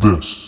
This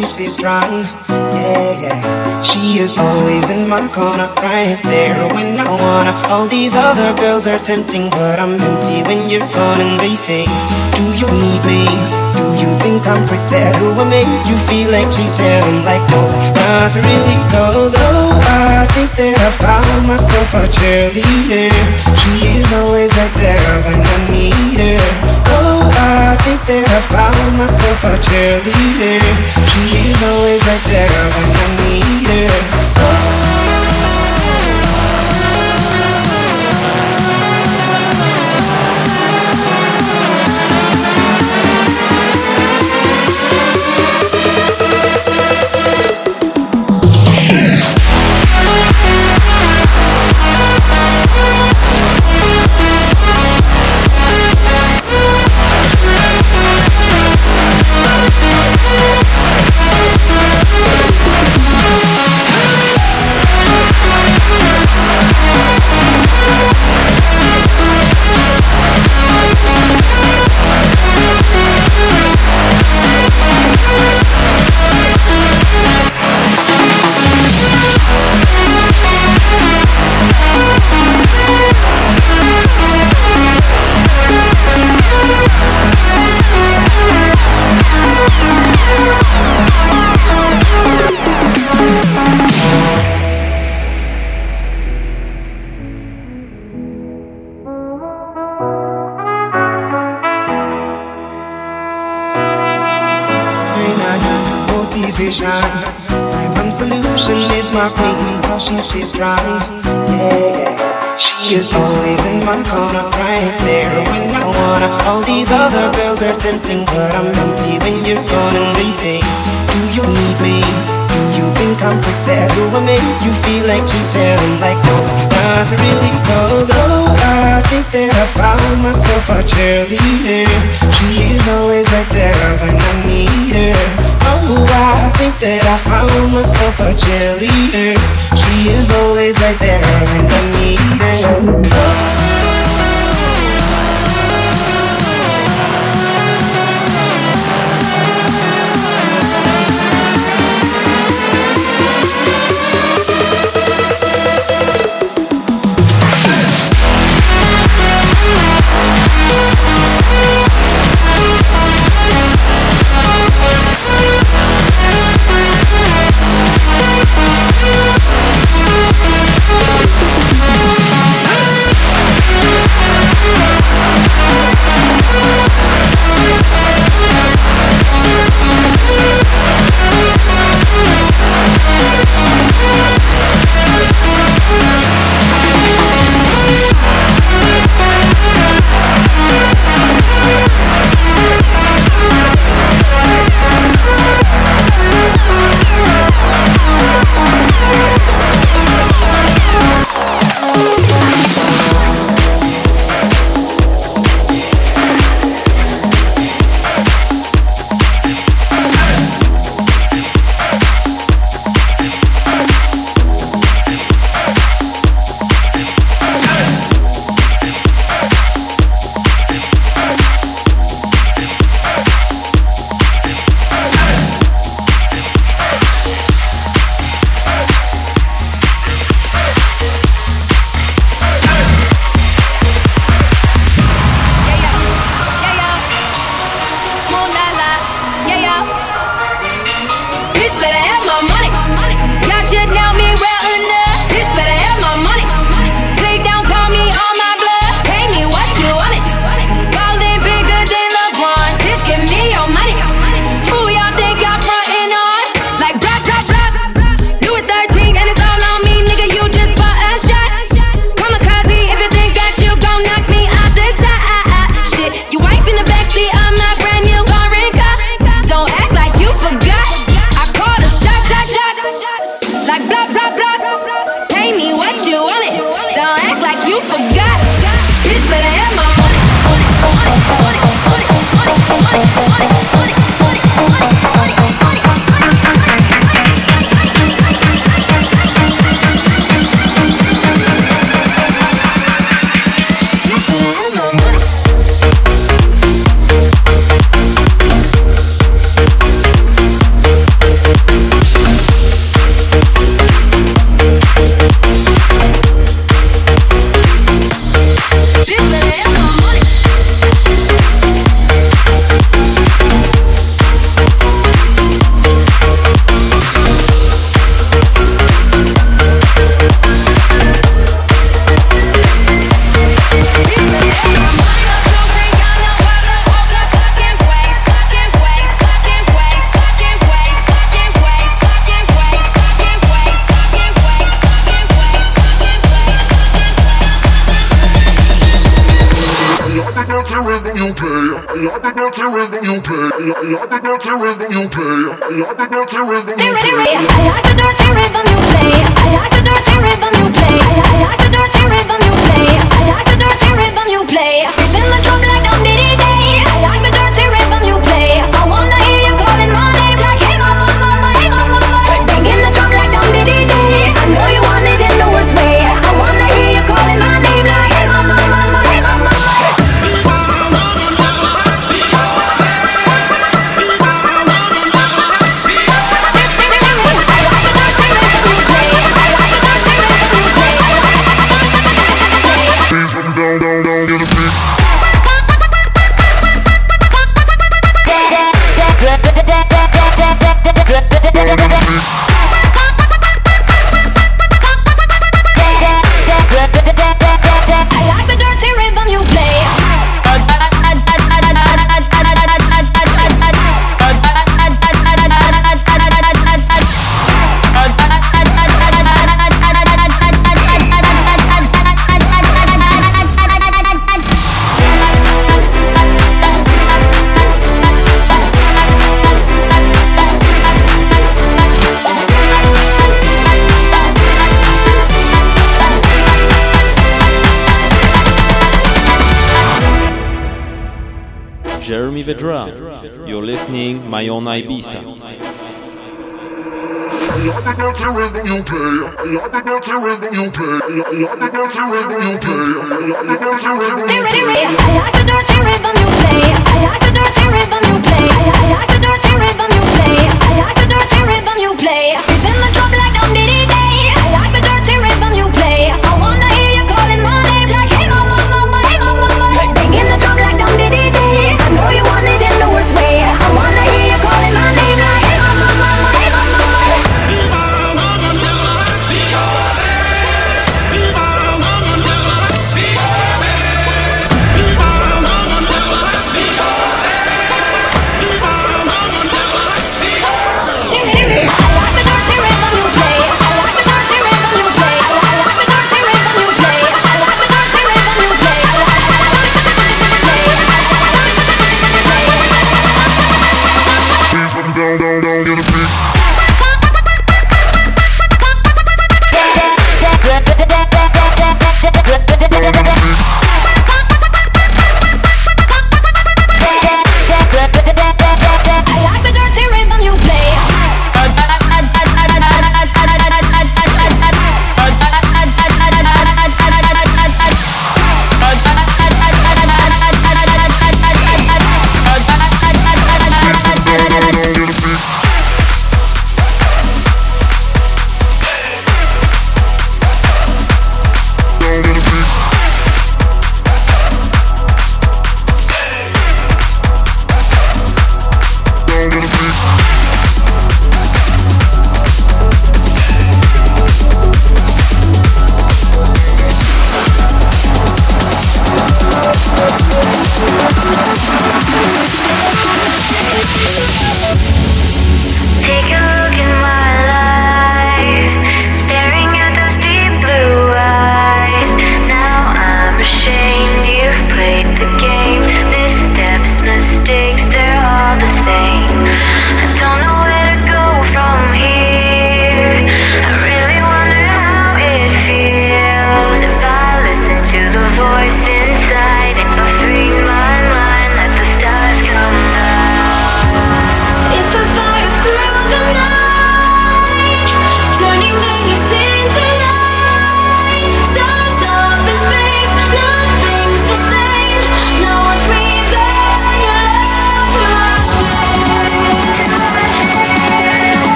stays strong. Yeah, yeah. She is always in my corner, right there when I wanna. All these other girls are tempting, but I'm empty when you're gone. And they say, Do you need me? Do you think I'm pretty? Do I make you feel like cheating? I'm like, no, not really. Cause, oh, I think that I found myself a cheerleader. She is always right there when I need her. Oh, I think that I found myself a cheerleader. She is always right there when I need her. Oh. like the dirty rhythm you play. I like the dirty rhythm you play. I like the dirty rhythm. Drum. You're listening My Own Ibiza. I the dirty rhythm you play. I the dirty rhythm you play. I like the dirty rhythm you play. I like the dirty rhythm you play. I like the dirty rhythm you play. I like the dirty rhythm you play. It's in the trouble.